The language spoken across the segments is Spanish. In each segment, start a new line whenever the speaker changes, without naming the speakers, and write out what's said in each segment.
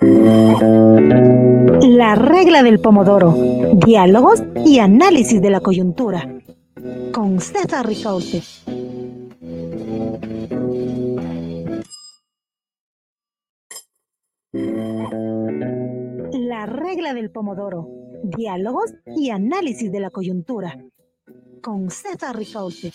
La regla del pomodoro. Diálogos y análisis de la coyuntura. Con César Ricaurte. La regla del pomodoro. Diálogos y análisis de la coyuntura. Con César Ricaurte.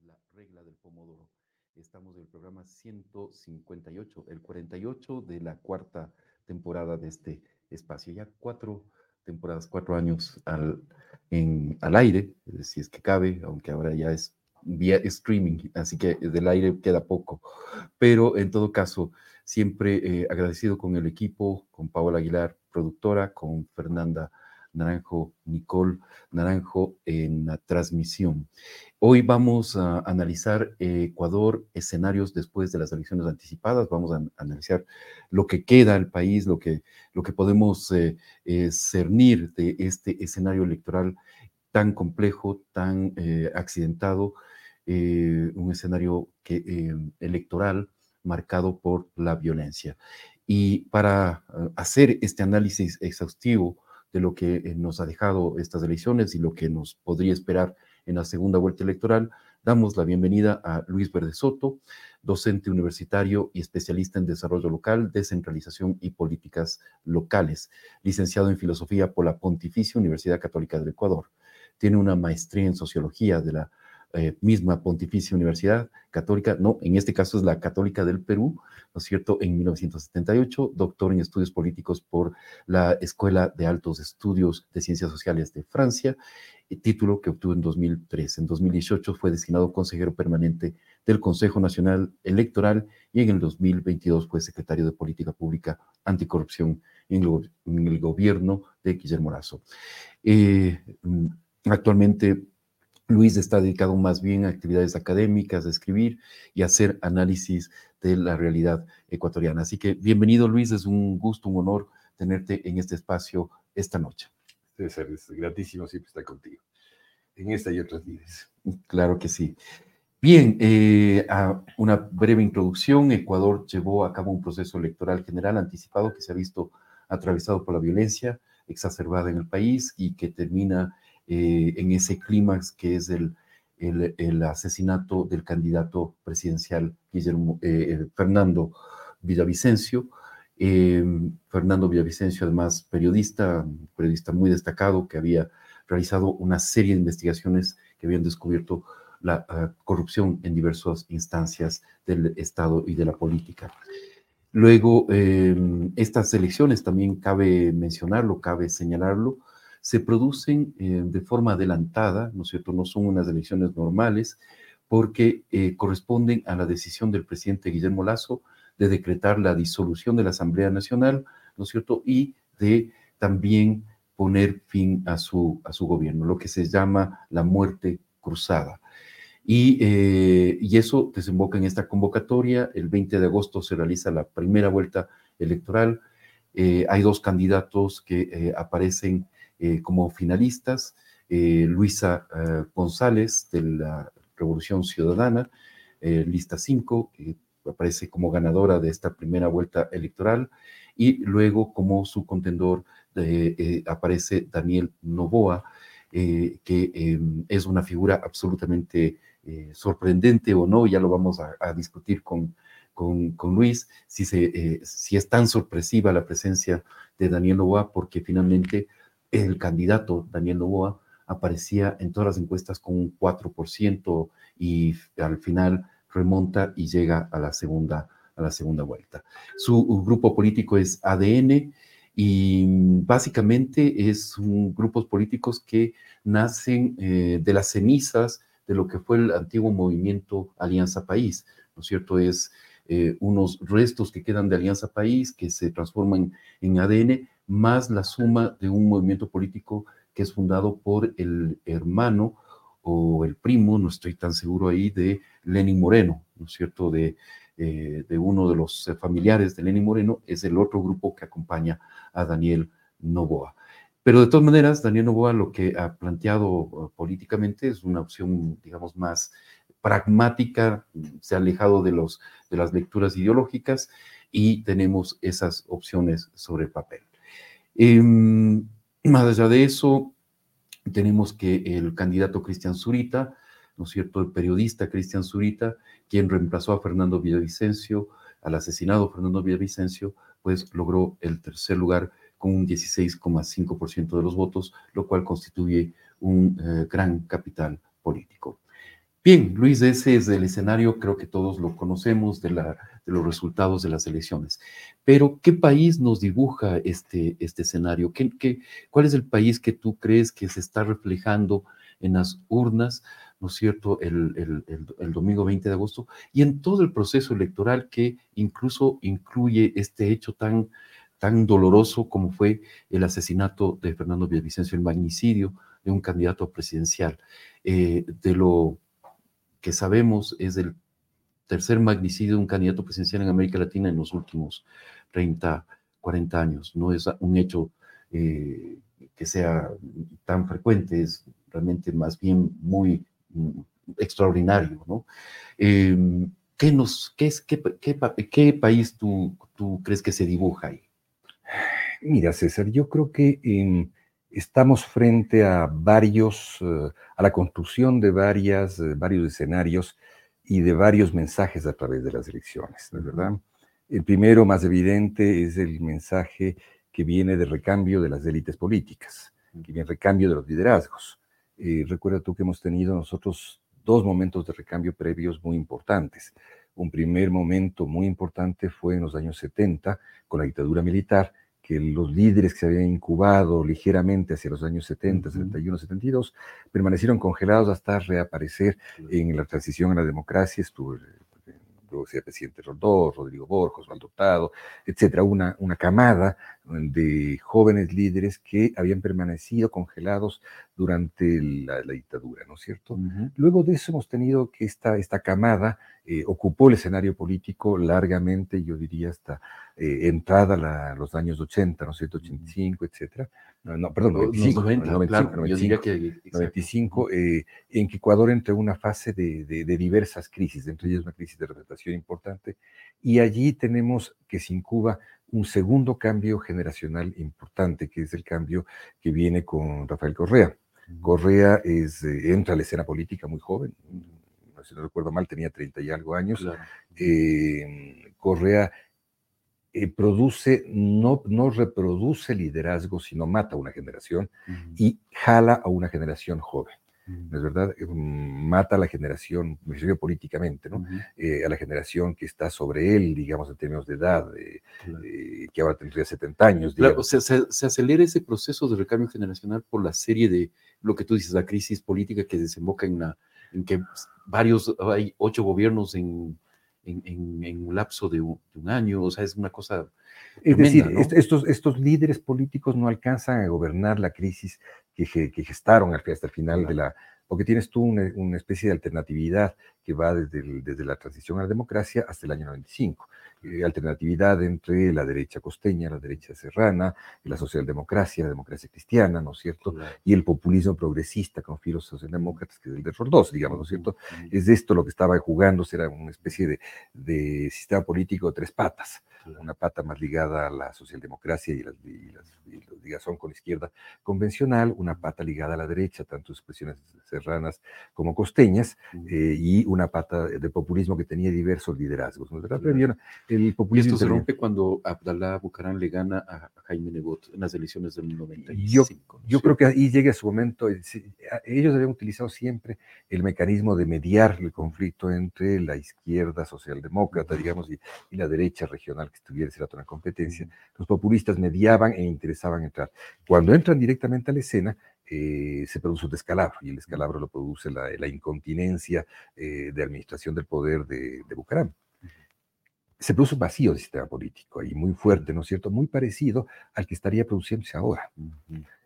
la regla del pomodoro. Estamos en el programa 158, el 48 de la cuarta temporada de este espacio. Ya cuatro temporadas, cuatro años al, en, al aire, si es que cabe, aunque ahora ya es vía streaming, así que del aire queda poco. Pero en todo caso, siempre eh, agradecido con el equipo, con Paola Aguilar, productora, con Fernanda Naranjo, Nicole Naranjo en la transmisión. Hoy vamos a analizar Ecuador, escenarios después de las elecciones anticipadas, vamos a analizar lo que queda al país, lo que, lo que podemos eh, eh, cernir de este escenario electoral tan complejo, tan eh, accidentado, un escenario que, electoral marcado por la violencia. Y para hacer este análisis exhaustivo, de lo que eh, nos ha dejado estas elecciones y lo que nos podría esperar en la segunda vuelta electoral, damos la bienvenida a Luis Verde Soto, docente universitario y especialista en desarrollo local, descentralización y políticas locales, licenciado en filosofía por la Pontificia Universidad Católica del Ecuador. Tiene una maestría en sociología de la eh, misma Pontificia Universidad Católica, no, en este caso es la Católica del Perú, ¿no es cierto?, en 1978, doctor en estudios políticos por la Escuela de Altos Estudios de Ciencias Sociales de Francia, título que obtuvo en 2003. En 2018 fue designado consejero permanente del Consejo Nacional Electoral y en el 2022 fue secretario de Política Pública Anticorrupción en el, gobierno de Guillermo Lazo. Eh, mm, actualmente Luis está dedicado más bien a actividades académicas, a escribir y a hacer análisis de la realidad ecuatoriana. Así que bienvenido Luis, es un gusto, un honor tenerte en este espacio esta noche.
César, es gratísimo siempre estar contigo, en esta y otras vidas.
Claro que sí. Bien, eh, a una breve introducción. Ecuador llevó a cabo un proceso electoral general anticipado que se ha visto atravesado por la violencia exacerbada en el país y que termina eh, en ese clímax que es el, el, asesinato del candidato presidencial eh, eh, Fernando Villavicencio. Fernando Villavicencio, además periodista, periodista muy destacado, que había realizado una serie de investigaciones que habían descubierto la ah, corrupción en diversas instancias del Estado y de la política. Luego, estas elecciones también cabe mencionarlo, cabe señalarlo, se producen eh, de forma adelantada, ¿no es cierto? No son unas elecciones normales, porque eh, corresponden a la decisión del presidente Guillermo Lazo de decretar la disolución de la Asamblea Nacional, ¿no es cierto? Y de también poner fin a su, a su gobierno, lo que se llama la muerte cruzada. Y, eh, y, eso desemboca en esta convocatoria. El 20 de agosto se realiza la primera vuelta electoral. hay dos candidatos que aparecen eh, como finalistas, eh, Luisa eh, González de la Revolución Ciudadana, lista 5, que aparece como ganadora de esta primera vuelta electoral, y luego como su contendor aparece Daniel Novoa, que em, es una figura absolutamente sorprendente o no, ya lo vamos a, discutir con, con, Luis, si, se, si es tan sorpresiva la presencia de Daniel Novoa, porque finalmente el candidato Daniel Novoa aparecía en todas las encuestas con un 4% y al final remonta y llega a la segunda, a la segunda vuelta. Su grupo político es ADN y básicamente es un grupos políticos que nacen eh, de las cenizas de lo que fue el antiguo movimiento Alianza País, ¿no es cierto? Es eh, unos restos que quedan de Alianza País que se transforman en ADN, más la suma de un movimiento político que es fundado por el hermano o el primo, no estoy tan seguro ahí, de Lenin Moreno, ¿no es cierto?, de, eh, de uno de los familiares de Lenin Moreno, es el otro grupo que acompaña a Daniel Novoa. Pero de todas maneras, Daniel Novoa lo que ha planteado uh, políticamente es una opción, digamos, más pragmática, se ha alejado de, los, de las lecturas ideológicas y tenemos esas opciones sobre el papel. Em, más allá de eso, tenemos que el candidato Cristian Zurita, ¿no es cierto?, el periodista Cristian Zurita, quien reemplazó a Fernando Villavicencio, al asesinado Fernando Villavicencio, pues logró el tercer lugar con un 16,5% de los votos, lo cual constituye un eh, gran capital político. Bien, Luis, ese es el escenario, creo que todos lo conocemos, de, los resultados de las elecciones. Pero, ¿qué país nos dibuja este, este escenario? ¿Qué, cuál es el país que tú crees que se está reflejando en las urnas, ¿no es cierto?, el, domingo 20 de agosto, y en todo el proceso electoral que incluso incluye este hecho tan, tan doloroso como fue el asesinato de Fernando Villavicencio, el magnicidio de un candidato presidencial. Eh, de lo que sabemos es el tercer magnicidio de un candidato presidencial en América Latina en los últimos 30, 40 años. No es un hecho eh, que sea tan frecuente, es realmente más bien muy mm, extraordinario. ¿no? Em, ¿qué, país tú, crees que se dibuja ahí?
Mira, César, yo creo que eh, estamos frente a varios, uh, a la construcción de varias, uh, varios escenarios y de varios mensajes a través de las elecciones, ¿no es verdad? El primero, más evidente, es el mensaje que viene de recambio de las élites políticas, que viene recambio de los liderazgos. Eh, recuerda tú que hemos tenido nosotros dos momentos de recambio previos muy importantes. Un primer momento muy importante fue en los años 70 con la dictadura militar, que los líderes que se habían incubado ligeramente hacia los años 70, 71, 72, permanecieron congelados hasta reaparecer en la transición a la democracia. Estuvo luego sea presidente Rondó, Rodrigo Borjos, Osvaldo etcétera, una, una camada de jóvenes líderes que habían permanecido congelados durante la, dictadura, ¿no es cierto? Luego de eso hemos tenido que esta, esta camada eh, ocupó el escenario político largamente, yo diría hasta eh, entrada a los años 80, ¿no es cierto? 85, etcétera. No, perdón, 95, 90, 95, 95, en que Ecuador entró en una fase de, de, de diversas crisis, entre ellas una crisis de representación importante, y allí tenemos que se incuba un segundo cambio generacional importante, que es el cambio que viene con Rafael Correa. Correa es, eh, entra a la escena política muy joven, si no recuerdo mal, tenía 30 y algo años. Eh, Correa eh, produce, no, no reproduce liderazgo, sino mata a una generación y jala a una generación joven. ¿Es verdad? Mm, mata a la generación, me refiero políticamente, ¿no? Eh, a la generación que está sobre él, digamos, en términos de edad, que ahora tendría 70 años.
Claro, se, se, acelera ese proceso de recambio generacional por la serie de, lo que tú dices, la crisis política que desemboca en, la, en que varios, hay ocho gobiernos en, en, un lapso de un, año, o sea, es una cosa.
Es decir, estos, estos líderes políticos no alcanzan a gobernar la crisis que, que gestaron hasta el final de la, porque tienes tú una, una, especie de alternatividad que va desde, el, desde la transición a la democracia hasta el año 95. Eh, alternatividad entre la derecha costeña, la derecha serrana, la socialdemocracia, la democracia cristiana, ¿no es cierto? Y el populismo progresista con filos socialdemócratas, que es el de Roldós, digamos, ¿no es cierto? Es esto lo que estaba jugando, era una especie de, de sistema político de tres patas una pata más ligada a la socialdemocracia y, las, y, las, y la ligazón con la izquierda convencional, una pata ligada a la derecha, tanto expresiones serranas como costeñas, eh, y una pata de populismo que tenía diversos liderazgos. ¿no? Claro.
El populismo esto se rompe cuando Abdalá Bucarán le gana a Jaime Nebot en las elecciones del 95.
Yo, yo creo que ahí llega su momento. Ellos habían utilizado siempre el mecanismo de mediar el conflicto entre la izquierda socialdemócrata, digamos, y, y la derecha regional que estuviera esa otra competencia. Los populistas mediaban e interesaban entrar. Cuando entran directamente a la escena, eh, se produce un descalabro, y el descalabro lo produce la, la incontinencia eh, de administración del poder de, de Bucaram. Se produce un vacío del sistema político ahí muy fuerte, ¿no es cierto? Muy parecido al que estaría produciéndose ahora.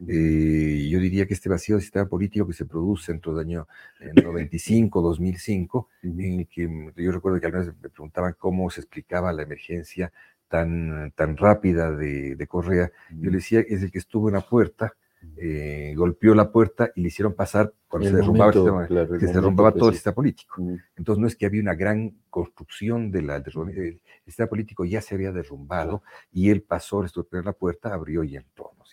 Eh, yo diría que este vacío del sistema político que se produce entre el año 95, 2005, en el que yo recuerdo que algunas me preguntaban cómo se explicaba la emergencia tan, tan rápida de, de Correa, yo le decía, es el que estuvo en la puerta eh, golpeó la puerta y le hicieron pasar cuando se derrumbaba, se derrumbaba todo el sistema político. Entonces no es que había una gran construcción de la, el sistema político ya se había derrumbado y él pasó a estropear la puerta, abrió y entró. ¿no?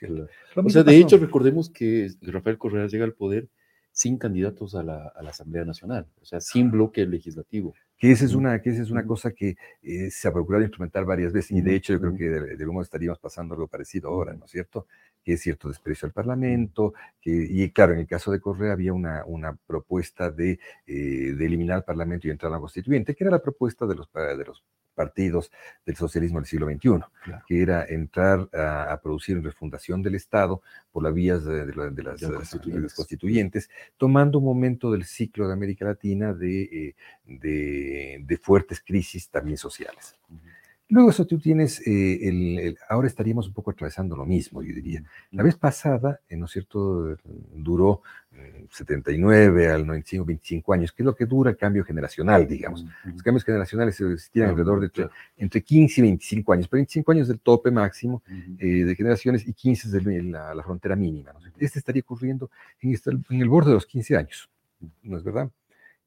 O sea, de hecho, recordemos que Rafael Correa llega al poder sin candidatos a la, a la Asamblea Nacional, o sea, sin bloque legislativo.
Que esa es una, que esa es una cosa que eh, se ha procurado instrumentar varias veces y de hecho yo creo que de, de modo estaríamos pasando algo parecido ahora, ¿no es cierto? Que es cierto desprecio al Parlamento, que, y claro, en el caso de Correa había una, una propuesta de, eh, de eliminar al Parlamento y entrar a la constituyente, que era la propuesta de los, de los partidos del socialismo del siglo XXI, que era entrar a, producir en refundación del Estado por las vías de, las, constituyentes. tomando un momento del ciclo de América Latina de, eh, fuertes crisis también sociales. Luego eso tú tienes, eh, el, ahora estaríamos un poco atravesando lo mismo, yo diría. La vez pasada, eh, ¿no es cierto?, duró 79 al 95, 25 años, que es lo que dura el cambio generacional, digamos. Los cambios generacionales existían alrededor de entre, 15 y 25 años, pero 25 años del tope máximo eh, de generaciones y 15 es la, la, frontera mínima. Este estaría ocurriendo en, este, en el borde de los 15 años, ¿no es verdad?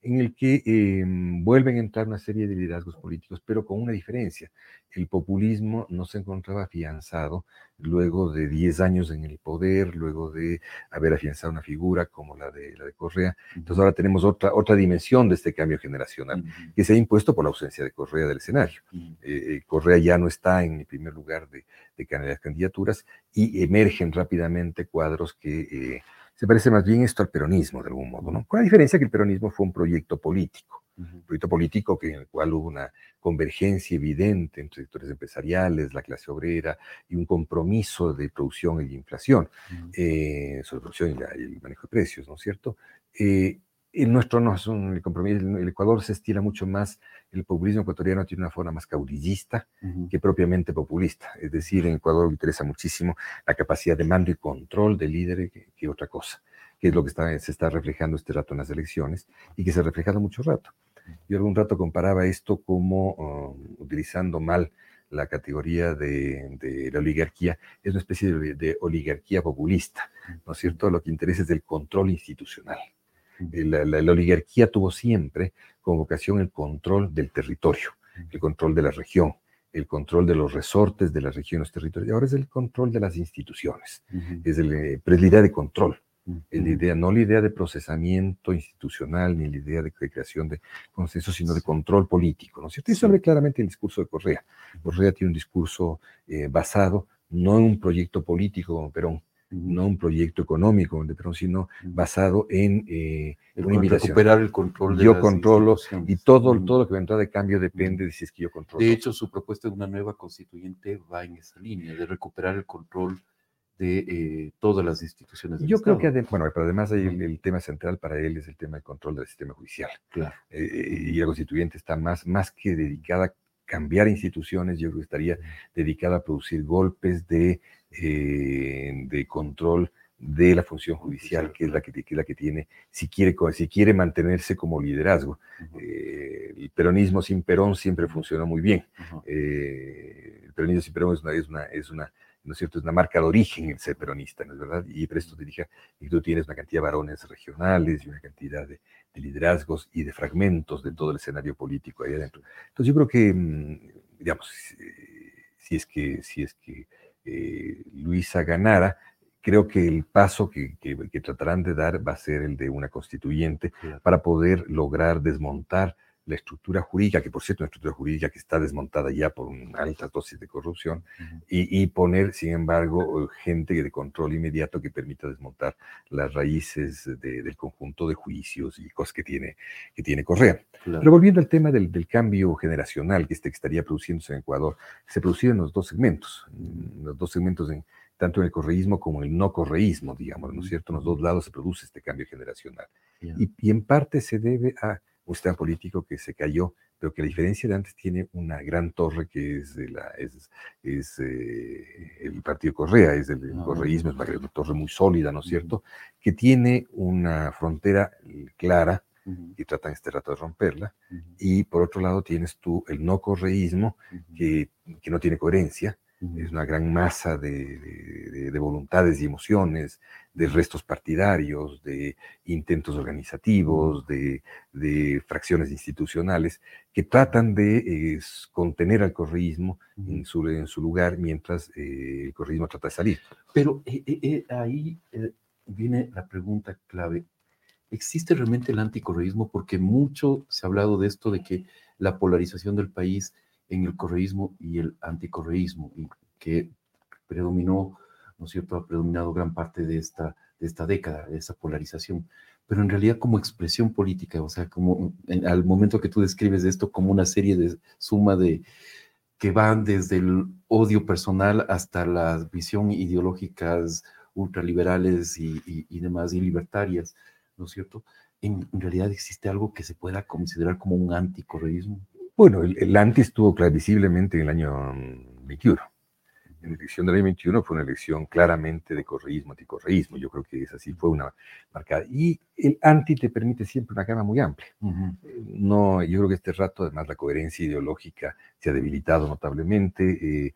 En el que em, vuelven a entrar una serie de liderazgos políticos, pero con una diferencia. El populismo no se encontraba afianzado luego de 10 años en el poder, luego de haber afianzado una figura como la de, la de Correa. Entonces ahora tenemos otra, otra dimensión de este cambio generacional, que se ha impuesto por la ausencia de Correa del escenario. Eh, eh, Correa ya no está en el primer lugar de, de candidaturas y emergen rápidamente cuadros que... Eh, se parece más bien esto al peronismo, de algún modo, ¿no? Con la diferencia que el peronismo fue un proyecto político, un proyecto político que, en el cual hubo una convergencia evidente entre sectores empresariales, la clase obrera y un compromiso de producción y inflación, eh, sobre producción y, el manejo de precios, ¿no es cierto? Eh, el nuestro no es un compromiso, el Ecuador se estira mucho más, el populismo ecuatoriano tiene una forma más caudillista que propiamente populista, es decir, en Ecuador interesa muchísimo la capacidad de mando y control del líder que, otra cosa, que es lo que está, se está reflejando este rato en las elecciones y que se ha reflejado mucho rato. Yo algún rato comparaba esto como um, utilizando mal la categoría de, la oligarquía, es una especie de, de oligarquía populista, ¿no es cierto? Lo que interesa es el control institucional. La, oligarquía tuvo siempre como vocación el control del territorio, el control de la región, el control de los resortes de la región, los territorios. Y ahora es el control de las instituciones, es, el, pero es la idea de control. Es la idea, no la idea de procesamiento institucional ni la idea de creación de consenso, sino de control político, ¿no es cierto? Claramente el discurso de Correa. Correa tiene un discurso eh, basado no en un proyecto político como Perón, no un proyecto económico, sino basado en
eh, una invitación. Recuperar el control
de Yo controlo y todo, todo lo que vendrá de cambio depende de si es que yo controlo.
De hecho, su propuesta de una nueva constituyente va en esa línea, de recuperar el control de eh, todas las instituciones.
Yo creo que, bueno, pero además el, tema central para él es el tema del control del sistema judicial.
Claro.
Eh, y la constituyente está más, más que dedicada a cambiar instituciones, yo creo que estaría dedicada a producir golpes de eh, de control de la función judicial, que es la que, la que tiene, si quiere, si quiere mantenerse como liderazgo. Eh, el peronismo sin Perón siempre funcionó muy bien. Eh, el peronismo sin Perón es una, es una, es una ¿no es cierto? Es una marca de origen el ser peronista, ¿no es verdad? Y esto te dije, y tú tienes una cantidad de varones regionales y una cantidad de, liderazgos y de fragmentos de todo el escenario político ahí adentro. Entonces yo creo que, mm, digamos, si es que, si es que eh, Luisa ganara, creo que el paso que, tratarán de dar va a ser el de una constituyente para poder lograr desmontar la estructura jurídica, que por cierto una estructura jurídica que está desmontada ya por una alta dosis de corrupción, y, poner, sin embargo, gente de control inmediato que permita desmontar las raíces del conjunto de juicios y cosas que tiene, que tiene Correa. Pero volviendo al tema del, cambio generacional que, este, que estaría produciéndose en Ecuador, se producía en los dos segmentos, los dos segmentos en, tanto en el correísmo como en el no correísmo, digamos, ¿no es cierto? En los dos lados se produce este cambio generacional. y en parte se debe a un sistema político que se cayó, pero que la diferencia de antes tiene una gran torre que es, la, es, es eh, el Partido Correa, es el, ah, correísmo, es una, torre muy sólida, ¿no es cierto? Que tiene una frontera clara y tratan este rato de romperla. Y por otro lado tienes tú el no correísmo, que, que, no tiene coherencia, es una gran masa de, voluntades y emociones, de restos partidarios, de intentos organizativos, de, fracciones institucionales que tratan de contener al correísmo en su, en su lugar mientras eh, el correísmo trata de salir.
Pero eh, eh, ahí viene la pregunta clave. ¿Existe realmente el anticorreísmo? Porque mucho se ha hablado de esto, de que la polarización del país en el correísmo y el anticorreísmo, que predominó, ¿no es cierto?, ha predominado gran parte de esta, de esta década, de esa polarización. Pero en realidad como expresión política, o sea, como al momento que tú describes esto como una serie de suma de que van desde el odio personal hasta las visiones ideológicas ultraliberales y, y, demás, y libertarias, ¿no es cierto? En, realidad existe algo que se pueda considerar como un anticorreísmo.
Bueno, el, el anti estuvo visiblemente en el año 21. Mm, la elección del año 21 fue una elección claramente de correísmo, anticorreísmo. Yo creo que es así, fue una marcada. Y el anti te permite siempre una gama muy amplia. Eh, no, yo creo que este rato, además, la coherencia ideológica se ha debilitado notablemente. Eh,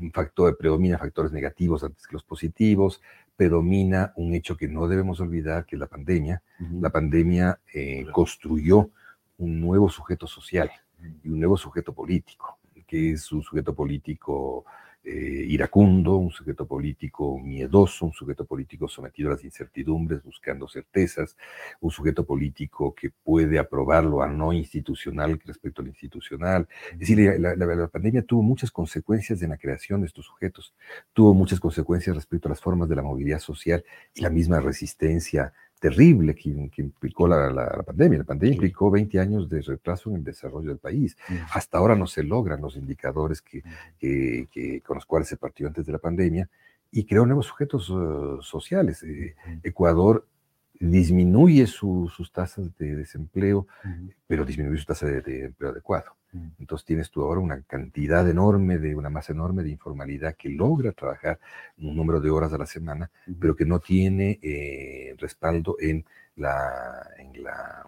un factor, predomina factores negativos antes que los positivos. Predomina un hecho que no debemos olvidar, que es la pandemia. La pandemia eh, construyó un nuevo sujeto social y un nuevo sujeto político, que es un sujeto político eh, iracundo, un sujeto político miedoso, un sujeto político sometido a las incertidumbres, buscando certezas, un sujeto político que puede aprobar lo no institucional respecto al institucional. Es decir, la, la, pandemia tuvo muchas consecuencias en la creación de estos sujetos, tuvo muchas consecuencias respecto a las formas de la movilidad social y la misma resistencia terrible que, implicó la, pandemia. La pandemia implicó 20 años de retraso en el desarrollo del país. Hasta ahora no se logran los indicadores que, que, con los cuales se partió antes de la pandemia y creó nuevos sujetos uh, sociales. Eh, Ecuador disminuye sus tasas de desempleo, pero disminuye su tasa de, empleo adecuado. Entonces tienes tú ahora una cantidad enorme de, una masa enorme de informalidad que logra trabajar un número de horas a la semana, pero que no tiene eh, respaldo en, la, en, la,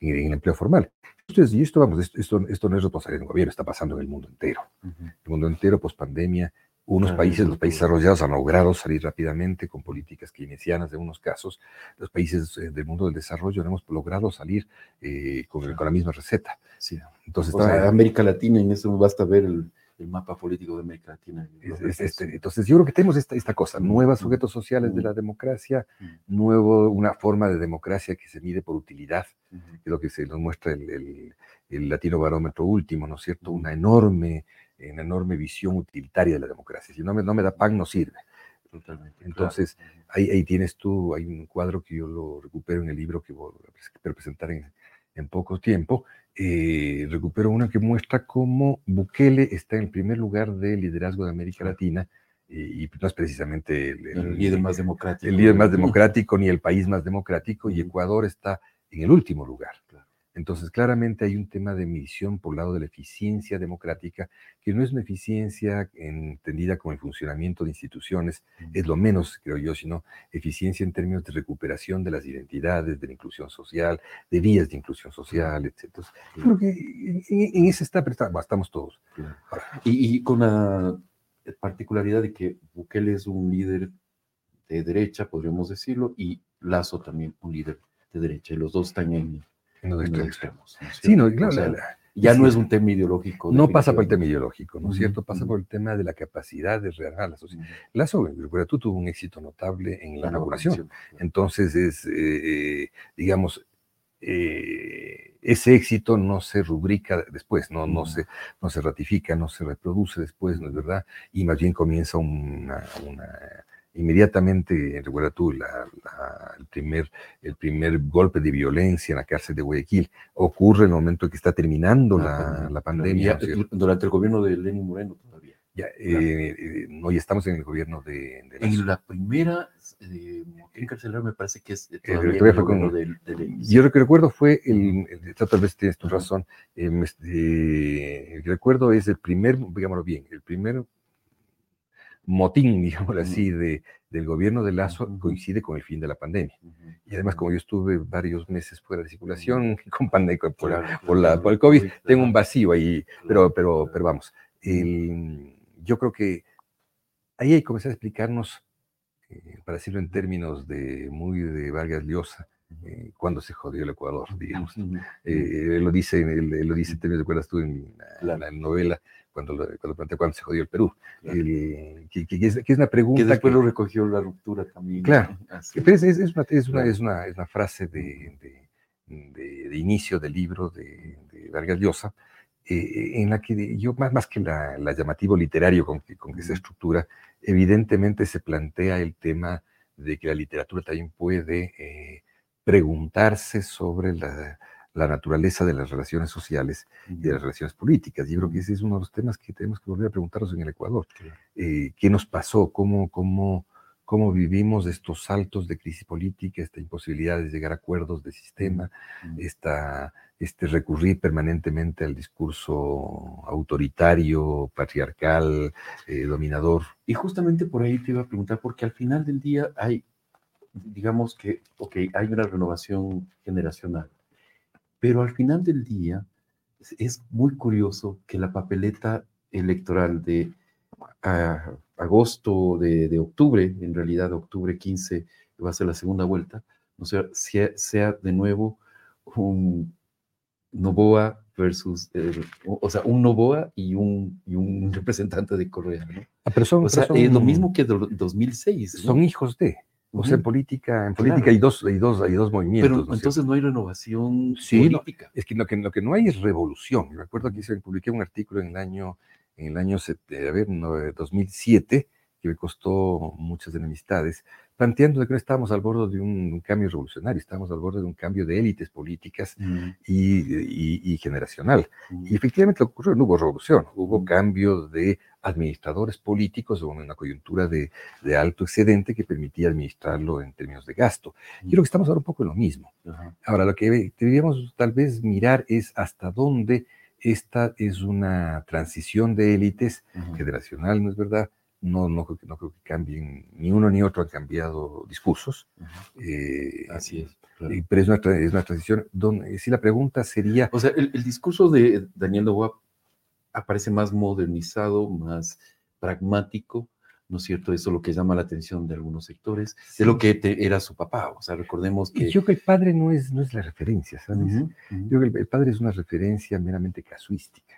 en, el empleo formal. Entonces, y esto, vamos, esto, esto, no es responsabilidad del gobierno, está pasando en el mundo entero. El mundo entero, post pandemia, unos países, los países desarrollados, han logrado salir rápidamente con políticas keynesianas en unos casos. Los países eh, del mundo del desarrollo no hemos logrado salir eh, con, la misma receta.
Sí. Entonces, América Latina, en eso basta ver el, mapa político de América Latina.
este, entonces, yo creo que tenemos esta, esta cosa, nuevos sujetos sociales de la democracia, nuevo, una forma de democracia que se mide por utilidad, que es lo que se nos muestra el, el, el latino barómetro último, ¿no es cierto? Una enorme una enorme visión utilitaria de la democracia. Si no me, no me da pan, no sirve. Totalmente. Entonces, ahí, ahí, tienes tú, hay un cuadro que yo lo recupero en el libro que voy a presentar en, en poco tiempo. Eh, recupero uno que muestra cómo Bukele está en el primer lugar de liderazgo de América Latina y, no es precisamente
el, líder más democrático.
El líder más democrático ni el país más democrático, y Ecuador está en el último lugar. Entonces, claramente hay un tema de medición por el lado de la eficiencia democrática, que no es una eficiencia entendida como el funcionamiento de instituciones, es lo menos, creo yo, sino eficiencia en términos de recuperación de las identidades, de la inclusión social, de vías de inclusión social, etc. creo que en, ese está, estamos todos.
Y, con la particularidad de que Bukele es un líder de derecha, podríamos decirlo, y Lazo también un líder de derecha, y los dos están en
no de extremos. Sí, no, claro.
ya no es un tema ideológico.
No pasa por el tema ideológico, ¿no es cierto? Pasa por el tema de la capacidad de rearmar la sociedad. Lazo, tú tuvo un éxito notable en la, inauguración. Entonces, es, eh, digamos, eh, ese éxito no se rubrica después, no, no, se, no se ratifica, no se reproduce después, ¿no es verdad? Y más bien comienza una, una inmediatamente, recuerda tú, el, primer, el primer golpe de violencia en la cárcel de Guayaquil ocurre en el momento en que está terminando la, pandemia.
durante el gobierno de Lenín Moreno todavía.
Ya, eh, eh, hoy estamos en el gobierno de...
en la primera eh, encarcelada me parece que es
todavía el gobierno de, Lenin. Yo lo que recuerdo fue, el, tal vez tienes tu razón, este, el recuerdo es el primer, digámoslo bien, el primer motín, digamos así, de, del gobierno de Lazo coincide con el fin de la pandemia. Y además, como yo estuve varios meses fuera de circulación con pandemia, por, la, por, el COVID, tengo un vacío ahí, pero, pero, pero vamos, el, yo creo que ahí hay que comenzar a explicarnos, eh, para decirlo en términos de muy de Vargas Llosa, eh, cuando se jodió el Ecuador, digamos. Eh, lo dice, lo dice, te acuerdas tú en la, novela, cuando, cuando plantea cuando se jodió el Perú. que, es, una pregunta.
Que después lo recogió la ruptura también.
Claro, pero es, es, una, es, una, es, una, es una frase de, de, de, inicio del libro de, Vargas Llosa, eh, en la que yo, más, más que la, la llamativo literario con que, con que se estructura, evidentemente se plantea el tema de que la literatura también puede eh, preguntarse sobre la, la, naturaleza de las relaciones sociales y de las relaciones políticas. Yo creo que ese es uno de los temas que tenemos que volver a preguntarnos en el Ecuador. Eh, ¿Qué nos pasó? ¿Cómo, cómo, cómo vivimos estos saltos de crisis política, esta imposibilidad de llegar a acuerdos de sistema, esta, este recurrir permanentemente al discurso autoritario, patriarcal, eh, dominador.
Y justamente por ahí te iba a preguntar, porque al final del día hay, digamos que, ok, hay una renovación generacional, pero al final del día es muy curioso que la papeleta electoral de agosto, de, octubre, en realidad octubre 15 va a ser la segunda vuelta, o sea, sea, de nuevo un Novoa versus, o sea, un Novoa y un, y un representante de Correa, ¿no?
Ah, pero son,
o sea, es lo mismo que 2006.
Son hijos de. O sea, en política, en política hay, dos, hay, dos, hay dos movimientos.
Pero entonces no hay renovación
política. es que lo, que lo que no hay es revolución. Me acuerdo que se publiqué un artículo en el año en el año a ver, 2007, que me costó muchas enemistades, planteando de que no estábamos al borde de un, cambio revolucionario, estábamos al borde de un cambio de élites políticas mm. y, generacional. Mm. Y efectivamente lo que ocurrió, no hubo revolución, hubo mm. cambio de administradores políticos, hubo una coyuntura de, alto excedente que permitía administrarlo en términos de gasto. Y creo que estamos ahora un poco en lo mismo. Ahora, lo que deberíamos tal vez mirar es hasta dónde esta es una transición de élites generacional, ¿no es verdad? No, no, creo que, no creo que cambien, ni uno ni otro han cambiado discursos.
Eh, Así es.
Pero es una, es una transición donde, si la pregunta sería...
O sea, el, discurso de Daniel Novoa aparece más modernizado, más pragmático, ¿no es cierto? Eso es lo que llama la atención de algunos sectores, de lo que era su papá. O sea, recordemos que...
yo creo que el padre no es, no es la referencia, ¿sabes? Yo creo que el, padre es una referencia meramente casuística.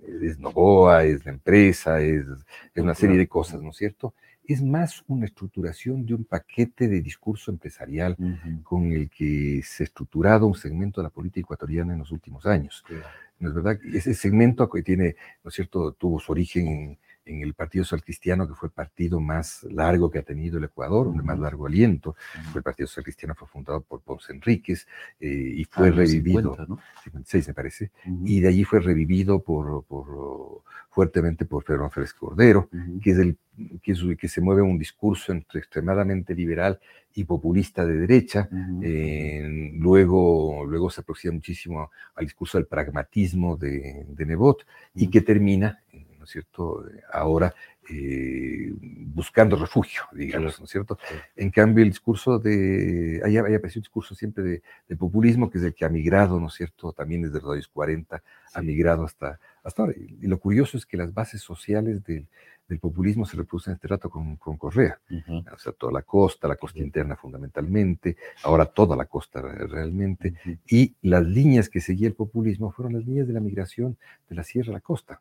es Novoa, es la empresa, es, es una serie de cosas, ¿no es cierto? Es más una estructuración de un paquete de discurso empresarial con el que se ha estructurado un segmento de la política ecuatoriana en los últimos años. ¿No es verdad? Ese segmento que tiene, ¿no es cierto?, tuvo su origen en el Partido Social Cristiano, que fue el partido más largo que ha tenido el Ecuador, de más largo aliento. El Partido Social Cristiano fue fundado por Ponce Enríquez eh, y fue ah, revivido, 56 me parece, y de allí fue revivido por, por fuertemente por Pedro Félix Cordero, que es el que, que, se mueve un discurso entre extremadamente liberal y populista de derecha, luego, luego se aproxima muchísimo al discurso del pragmatismo de, de Nebot y que termina ¿no es cierto? Ahora eh, buscando refugio, digamos, ¿no es cierto? En cambio, el discurso de, hay, hay aparecido un discurso siempre de, populismo, que es el que ha migrado, ¿no es cierto? También desde los años 40, ha migrado hasta, hasta ahora. Y lo curioso es que las bases sociales del, el populismo se reproduce en este rato con, Correa. O sea, toda la costa, la costa interna fundamentalmente, ahora toda la costa realmente. Y las líneas que seguía el populismo fueron las líneas de la migración de la sierra a la costa.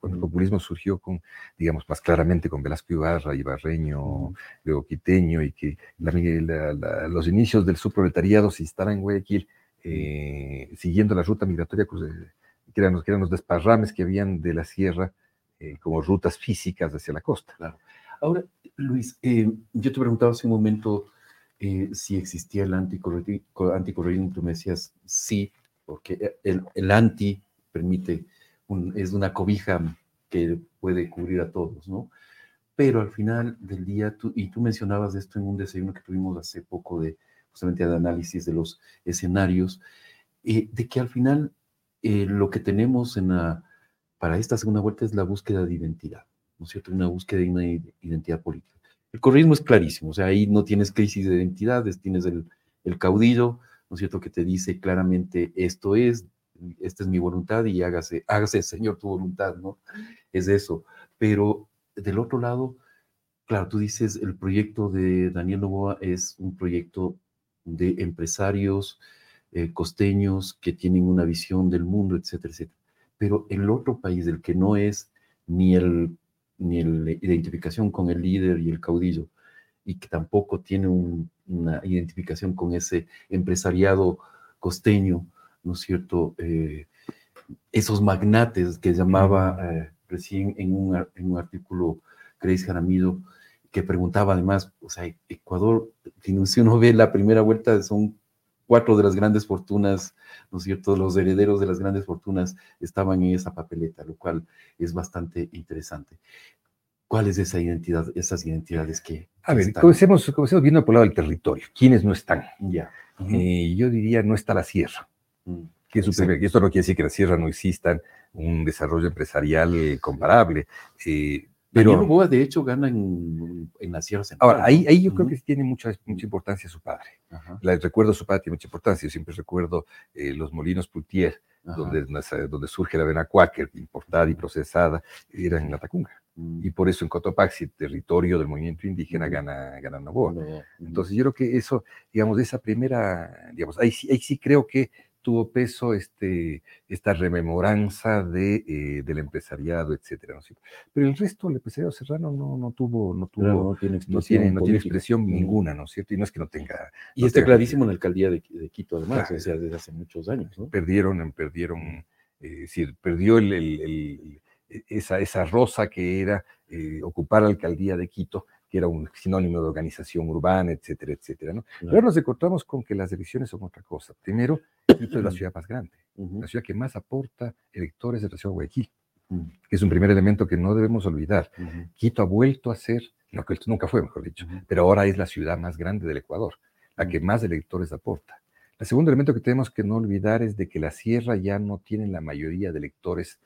Cuando el populismo surgió con, digamos, más claramente con Velasco Ibarra, Ibarreño, luego Quiteño, y que los inicios del subproletariado se instalan en Guayaquil, eh, siguiendo la ruta migratoria que eran, que eran los desparrames que habían de la sierra eh, como rutas físicas hacia la costa.
Ahora, Luis, eh, yo te preguntaba hace un momento eh, si existía el anticorreísmo, tú me decías sí, porque el, anti permite, es una cobija que puede cubrir a todos, ¿no? Pero al final del día, y tú mencionabas esto en un desayuno que tuvimos hace poco de justamente de análisis de los escenarios, de que al final lo que tenemos en la para esta segunda vuelta es la búsqueda de identidad, ¿no es cierto? Una búsqueda de una identidad política. El correísmo es clarísimo, o sea, ahí no tienes crisis de identidades, tienes el, caudillo, ¿no es cierto?, que te dice claramente esto es, esta es mi voluntad y hágase, hágase, Señor, tu voluntad, ¿no? Es eso. Pero del otro lado, Claro, tú dices, el proyecto de Daniel Novoa es un proyecto de empresarios eh, costeños que tienen una visión del mundo, etcétera, etcétera. Pero el otro país, el que no es ni el ni la identificación con el líder y el caudillo, y que tampoco tiene una identificación con ese empresariado costeño, ¿no es cierto? Eh, esos magnates que llamaba eh, recién en un, en un artículo Grace Jaramillo, que preguntaba además, o sea, Ecuador, si uno ve la primera vuelta, son cuatro de las grandes fortunas, ¿no es cierto? Los herederos de las grandes fortunas estaban en esa papeleta, lo cual es bastante interesante. ¿Cuál es esa identidad, esas identidades que...
A ver, comencemos, comencemos, viendo por el lado del territorio. ¿Quiénes no están?
Ya.
Eh, yo diría, no está la sierra. Que esto no quiere decir que la sierra no exista un desarrollo empresarial comparable. Eh,
pero Boa, de hecho, gana en, en la Sierra
Central. Ahora, ahí, ahí yo creo que tiene mucha, mucha importancia su padre. La, recuerdo su padre, tiene mucha importancia. Yo siempre recuerdo eh, los molinos Putier, donde, donde surge la avena cuáquer, importada y procesada, era en la Tacunga. Mm. Y por eso en Cotopaxi, territorio del movimiento indígena, gana, gana Novoa. Entonces yo creo que eso, digamos, esa primera, digamos, ahí, ahí sí creo que tuvo peso este, esta rememoranza de, eh, del empresariado, etcétera. ¿no? Pero el resto, el empresariado serrano no, no tuvo, no tuvo, no, tiene expresión, no tiene, expresión ninguna, ¿no es cierto? Y no es que no tenga.
Y está clarísimo en la alcaldía de, Quito, además, o sea, desde hace muchos años. ¿no?
Perdieron, perdieron, eh, es decir, perdió el, el, esa, esa rosa que era eh, ocupar la alcaldía de Quito que era un sinónimo de organización urbana, etcétera, etcétera. ¿no? Pero nos encontramos con que las elecciones son otra cosa. Primero, Quito es la ciudad más grande, la ciudad que más aporta electores de la ciudad de Guayaquil, que es un primer elemento que no debemos olvidar. Quito ha vuelto a ser, no que nunca fue, mejor dicho, pero ahora es la ciudad más grande del Ecuador, la que más electores aporta. El segundo elemento que tenemos que no olvidar es de que la sierra ya no tiene la mayoría de electores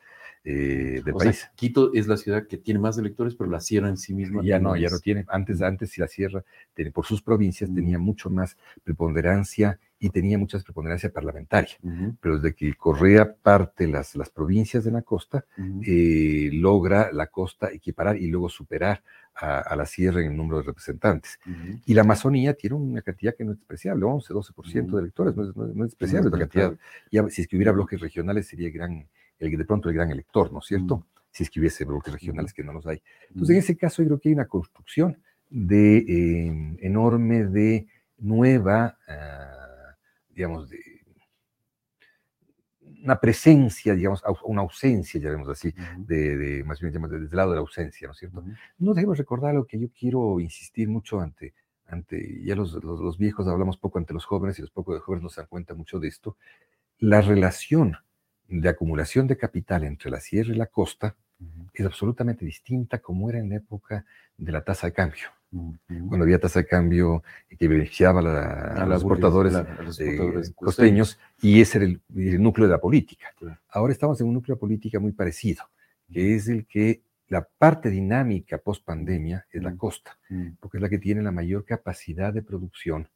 eh, del país.
Quito es la ciudad que tiene más electores, pero la sierra en sí misma.
Ya no, ya no tiene. Antes, antes si la sierra, por sus provincias, tenía mucho más preponderancia y tenía mucha preponderancia parlamentaria. Pero desde que Correa parte las, las provincias de la costa, eh, logra la costa equiparar y luego superar a, la sierra en el número de representantes. Y la Amazonía tiene una cantidad que no es despreciable, 11, 12% de electores, no es, no, es despreciable la cantidad. Ya, si es que hubiera bloques regionales sería gran el, de pronto el gran elector, ¿no es cierto? Mm. Si es que hubiese bloques regionales que no los hay. Entonces, en ese caso, yo creo que hay una construcción de em, enorme de nueva, ah, digamos, de una presencia, digamos, una ausencia, llamémoslo así, de, más bien desde el lado de la ausencia, ¿no es cierto? No debemos recordar lo que yo quiero insistir mucho ante, ante ya los, los, los, viejos hablamos poco ante los jóvenes y los pocos jóvenes no se dan cuenta mucho de esto, la relación de acumulación de capital entre la sierra y la costa es absolutamente distinta como era en la época de la tasa de cambio. Cuando había tasa de cambio que beneficiaba a, los exportadores, costeños, y ese era el, núcleo de la política. Ahora estamos en un núcleo de política muy parecido, que es el que la parte dinámica post pandemia es la costa, porque es la que tiene la mayor capacidad de producción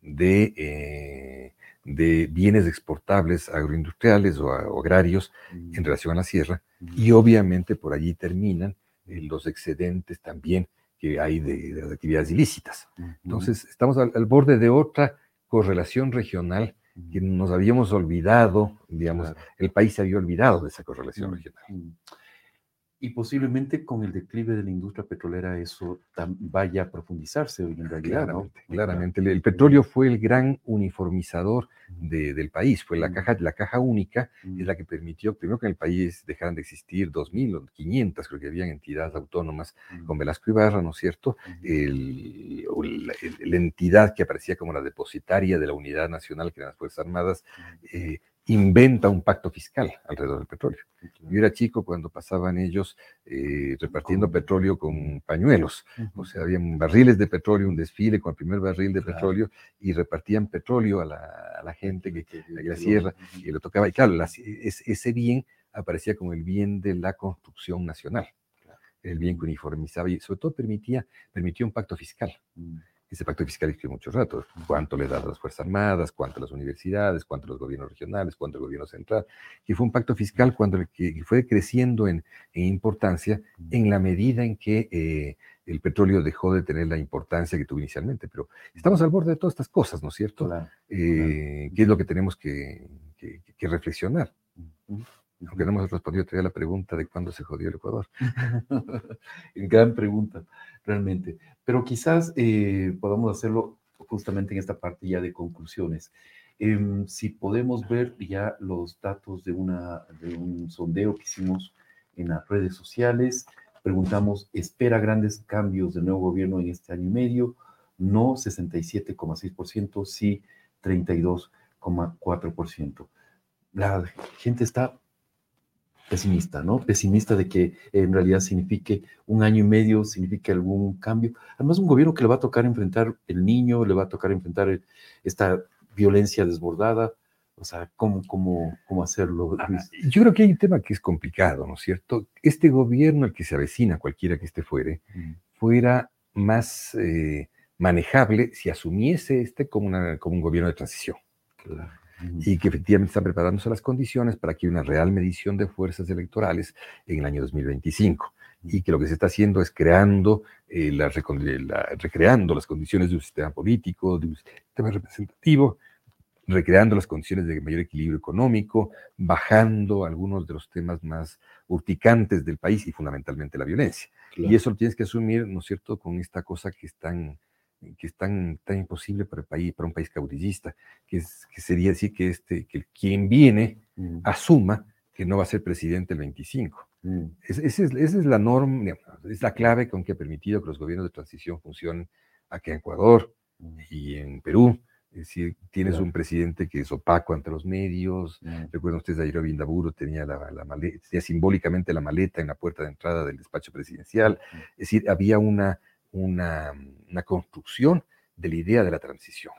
de eh, de bienes exportables agroindustriales o, agrarios en mm. relación a la sierra y obviamente por allí terminan eh, los excedentes también que hay de, las actividades ilícitas. Entonces, estamos al, borde de otra correlación regional que nos habíamos olvidado, digamos, el país se había olvidado de esa correlación regional
y posiblemente con el declive de la industria petrolera eso vaya a profundizarse en realidad.
Claramente, claramente. El, petróleo fue el gran uniformizador del país, fue la caja, la caja única, es la que permitió, primero que en el país dejaran de existir 2.000 o 500, creo que habían entidades autónomas con Velasco Ibarra, ¿no es cierto? El, la, entidad que aparecía como la depositaria de la unidad nacional, que eran las Fuerzas Armadas, inventa un pacto fiscal alrededor del petróleo. Yo era chico cuando pasaban ellos eh, repartiendo petróleo con pañuelos, o sea, habían barriles de petróleo, un desfile con el primer barril de petróleo y repartían petróleo a la, gente que, que, la sierra y lo tocaba. Y claro, ese bien aparecía como el bien de la construcción nacional, el bien que uniformizaba y sobre todo permitía, permitió un pacto fiscal. Ese pacto fiscal existe mucho rato. Cuánto le da a las Fuerzas Armadas, cuánto a las universidades, cuánto a los gobiernos regionales, cuánto al gobierno central. Y fue un pacto fiscal cuando que fue creciendo en, importancia en la medida en que eh, el petróleo dejó de tener la importancia que tuvo inicialmente, pero estamos al borde de todas estas cosas, ¿no es cierto? Eh, ¿Qué es lo que tenemos que, reflexionar? Aunque no hemos respondido todavía la pregunta de cuándo se jodió el Ecuador.
Gran pregunta, realmente. Pero quizás eh, podamos hacerlo justamente en esta parte ya de conclusiones. Em, si podemos ver ya los datos de, una, de un sondeo que hicimos en las redes sociales, Preguntamos, ¿espera grandes cambios del nuevo gobierno en este año y medio? No 67,6%, sí 32,4%. La gente está pesimista, ¿no? Pesimista de que en realidad signifique un año y medio, signifique algún cambio. Además, un gobierno que le va a tocar enfrentar el niño, le va a tocar enfrentar esta violencia desbordada, o sea, ¿cómo, cómo, cómo hacerlo?
Ah, yo creo que hay un tema que es complicado, ¿no es cierto? Este gobierno, el que se avecina, cualquiera que esté fuere, mm. fuera más eh, manejable si asumiese este como, una, como un gobierno de transición. Y que efectivamente está preparándose las condiciones para que haya una real medición de fuerzas electorales en el año 2025 y que lo que se está haciendo es creando, eh, la, recreando las condiciones de un sistema político, de un sistema representativo, recreando las condiciones de mayor equilibrio económico, bajando algunos de los temas más urticantes del país y fundamentalmente la violencia. Y eso lo tienes que asumir, ¿no es cierto?, con esta cosa que es tan, que es tan, tan imposible para, el país, para un país caudillista, que, es, que sería decir que, este, que quien viene mm. asuma que no va a ser presidente el 25. Mm. esa, es, la norma, es la clave con que ha permitido que los gobiernos de transición funcionen aquí en Ecuador mm. y en Perú es decir, tienes un presidente que es opaco ante los medios. Mm. Recuerdan ustedes, ayer Vindaburo tenía, la, maleta, tenía simbólicamente la maleta en la puerta de entrada del despacho presidencial. Mm. Es decir, había una, una, una, construcción de la idea de la transición.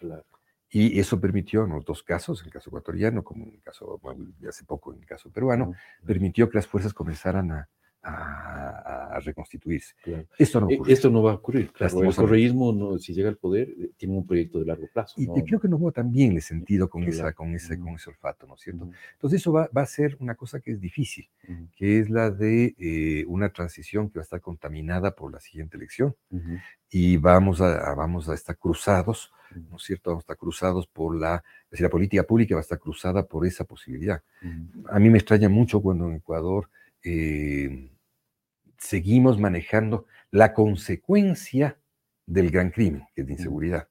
Y eso permitió, en los dos casos, en el caso ecuatoriano, como en el caso, hace poco en el caso peruano, permitió que las fuerzas comenzaran a, a, reconstituirse.
Esto, no e, esto no va a ocurrir. el correísmo, no, si llega al poder, eh, tiene un proyecto de largo plazo.
Y, creo que no va tan bien el sentido con, esa, con, ese, con ese olfato, ¿no es cierto? Entonces eso va, va, a ser una cosa que es difícil, que es la de eh, una transición que va a estar contaminada por la siguiente elección. Y vamos a, vamos a estar cruzados, ¿no es cierto? Vamos a estar cruzados por la, es decir, la política pública va a estar cruzada por esa posibilidad. A mí me extraña mucho cuando en Ecuador... Eh, seguimos manejando la consecuencia del gran crimen, que es de inseguridad.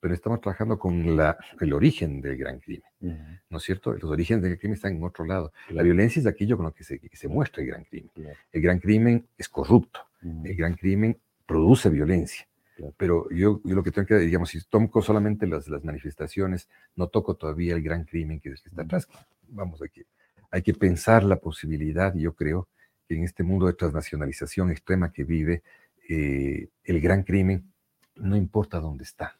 Pero estamos trabajando con la, el origen del gran crimen, ¿no es cierto? Los orígenes del crimen están en otro lado. La violencia es aquello con lo que se, se muestra el gran crimen. El gran crimen es corrupto, el gran crimen produce violencia. Pero yo, yo, lo que tengo que, digamos, si toco solamente las, las manifestaciones, no toco todavía el gran crimen que, que está atrás. Vamos, aquí. hay que pensar la posibilidad, yo creo, en este mundo de transnacionalización extrema que vive, eh, el gran crimen, no importa dónde está.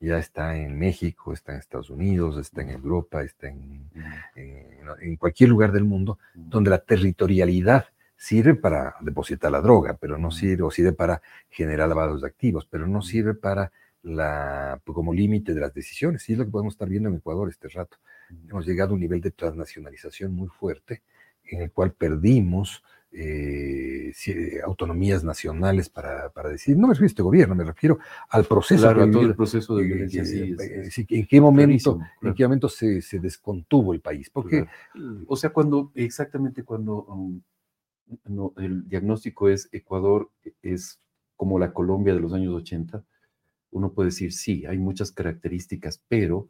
Ya está en México, está en Estados Unidos, está en Europa, está en, en, cualquier lugar del mundo donde la territorialidad sirve para depositar la droga, pero no sirve, o sirve para generar lavados de activos, pero no sirve para la, como límite de las decisiones. Y es lo que podemos estar viendo en Ecuador este rato. Hemos llegado a un nivel de transnacionalización muy fuerte en el cual perdimos eh, autonomías nacionales para, para, decir, no me refiero a este gobierno, me refiero al proceso.
Claro, a todo el proceso de violencia.
¿En qué momento, ¿en qué momento se, se, descontuvo el país? Porque,
O sea, cuando, exactamente cuando um, el diagnóstico es Ecuador es como la Colombia de los años 80, uno puede decir, sí, hay muchas características, pero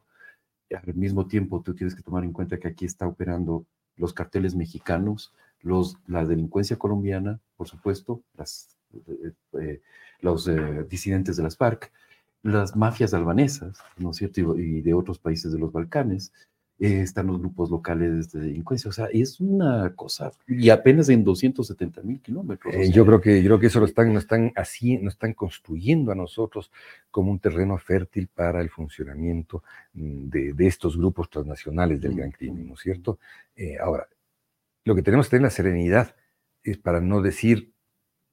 al mismo tiempo tú tienes que tomar en cuenta que aquí está operando los carteles mexicanos, los, la delincuencia colombiana, por supuesto, las, eh, eh, los eh, disidentes de las FARC, las mafias albanesas, ¿no es cierto? Y, de otros países de los Balcanes, están los grupos locales de delincuencia, o sea, es una cosa, y apenas en 270 mil kilómetros.
yo, creo que, yo creo que eso lo están, nos están así, nos están construyendo a nosotros como un terreno fértil para el funcionamiento mm, de, de estos grupos transnacionales del gran crimen, ¿no es cierto? ahora, lo que tenemos que tener la serenidad es para no decir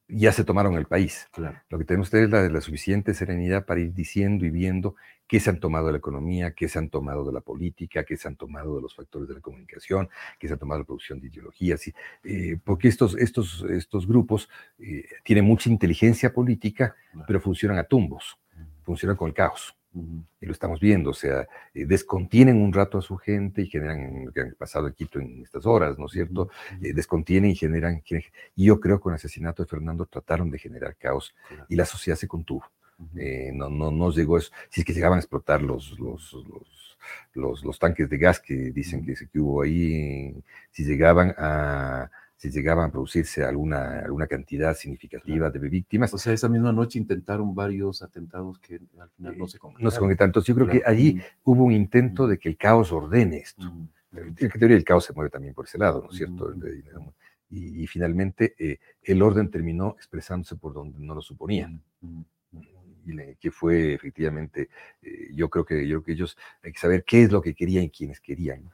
ya se tomaron el país.
Claro.
Lo que tenemos ustedes es la, la, suficiente serenidad para ir diciendo y viendo qué se han tomado de la economía, qué se han tomado de la política, qué se han tomado de los factores de la comunicación, qué se han tomado de la producción de ideologías, y, eh, porque estos, estos, estos grupos eh, tienen mucha inteligencia política, claro. pero funcionan a tumbos, funcionan con el caos. Uh -huh. Y lo estamos viendo, o sea, eh, descontienen un rato a su gente y generan, lo que han pasado en Quito en estas horas, ¿no es cierto? Uh -huh. eh, descontienen y generan, y yo creo que con el asesinato de Fernando trataron de generar caos claro. y la sociedad se contuvo. Uh -huh. eh, no, no, no llegó eso, si es que llegaban a explotar los, los, los, los, los tanques de gas que dicen que, que hubo ahí, si llegaban a si llegaban a producirse alguna, alguna cantidad significativa claro. de víctimas.
O sea, esa misma noche intentaron varios atentados que al final no se concretaron.
No se concretaron. Entonces yo creo claro. que allí hubo un intento de que el caos ordene esto. Mm. En teoría el caos se mueve también por ese lado, ¿no es cierto? Mm. Y, y, finalmente eh, el orden terminó expresándose por donde no lo suponían. Y le, que fue efectivamente, eh, yo creo que yo creo que ellos hay que saber qué es lo que querían y quiénes querían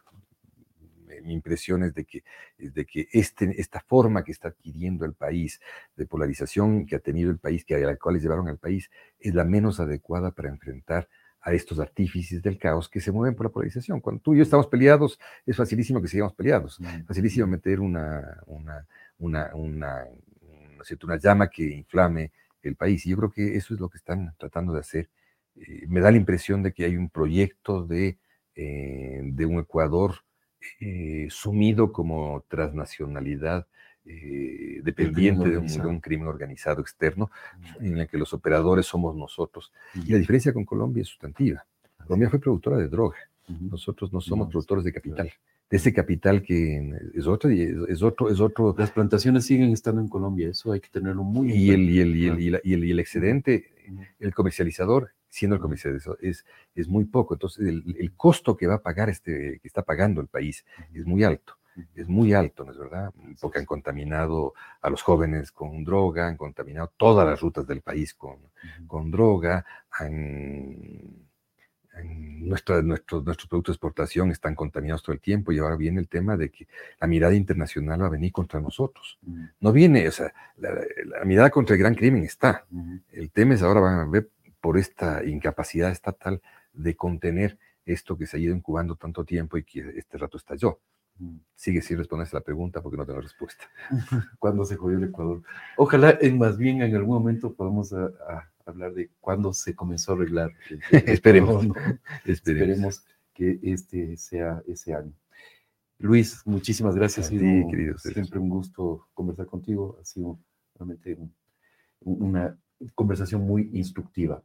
mi impresión es de que, de que este, esta forma que está adquiriendo el país, de polarización que ha tenido el país, que a la cual llevaron al país, es la menos adecuada para enfrentar a estos artífices del caos que se mueven por la polarización. Cuando tú y yo estamos peleados, es facilísimo que sigamos peleados, mm. facilísimo meter una, una, una, una, una, una llama que inflame el país. Y yo creo que eso es lo que están tratando de hacer. Eh, me da la impresión de que hay un proyecto de, eh, de un Ecuador eh, sumido como transnacionalidad eh, dependiente de un, de un, crimen organizado externo, en el que los operadores somos nosotros. Y la diferencia con Colombia es sustantiva. Colombia fue productora de droga. Nosotros no somos productores de capital. De ese capital que es otro, es otro, es otro.
Las plantaciones siguen estando en Colombia, eso hay que tenerlo muy
y el, y el, y el, y, la, y el, y el excedente, el comercializador siendo el comisario es, es muy poco. Entonces, el, el, costo que va a pagar este, que está pagando el país es muy alto. Es muy alto, ¿no es verdad? Porque han contaminado a los jóvenes con droga, han contaminado todas las rutas del país con, con droga, han, han, nuestro, nuestros, nuestros productos de exportación están contaminados todo el tiempo y ahora viene el tema de que la mirada internacional va a venir contra nosotros. No viene, o sea, la, la mirada contra el gran crimen está. El tema es ahora van a ver por esta incapacidad estatal de contener esto que se ha ido incubando tanto tiempo y que este rato estalló. Sigue sin responderse la pregunta porque no tengo respuesta.
¿Cuándo se jodió el Ecuador? Ojalá, en más bien, en algún momento podamos a, a hablar de cuándo se comenzó a arreglar.
Esperemos.
¿no? Esperemos. Esperemos que este sea ese año. Luis, muchísimas gracias.
Sido sí, querido,
siempre un gusto conversar contigo. Ha sido realmente un, una conversación muy instructiva.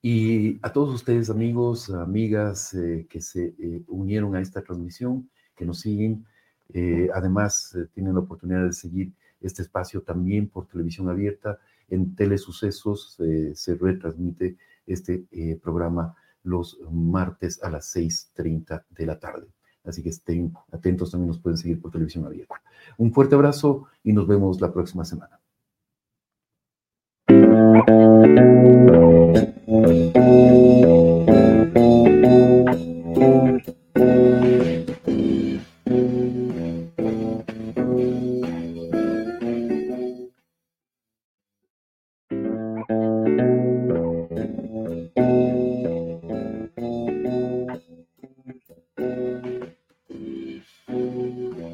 Y a todos ustedes, amigos, amigas eh, que se eh, unieron a esta transmisión, que nos siguen, eh, además tienen la oportunidad de seguir este espacio también por televisión abierta. En Telesucesos se retransmite este programa los martes a las 6.30 de la tarde. Así que estén atentos, también nos pueden seguir por televisión abierta. Un fuerte abrazo y nos vemos la próxima semana. Thank you.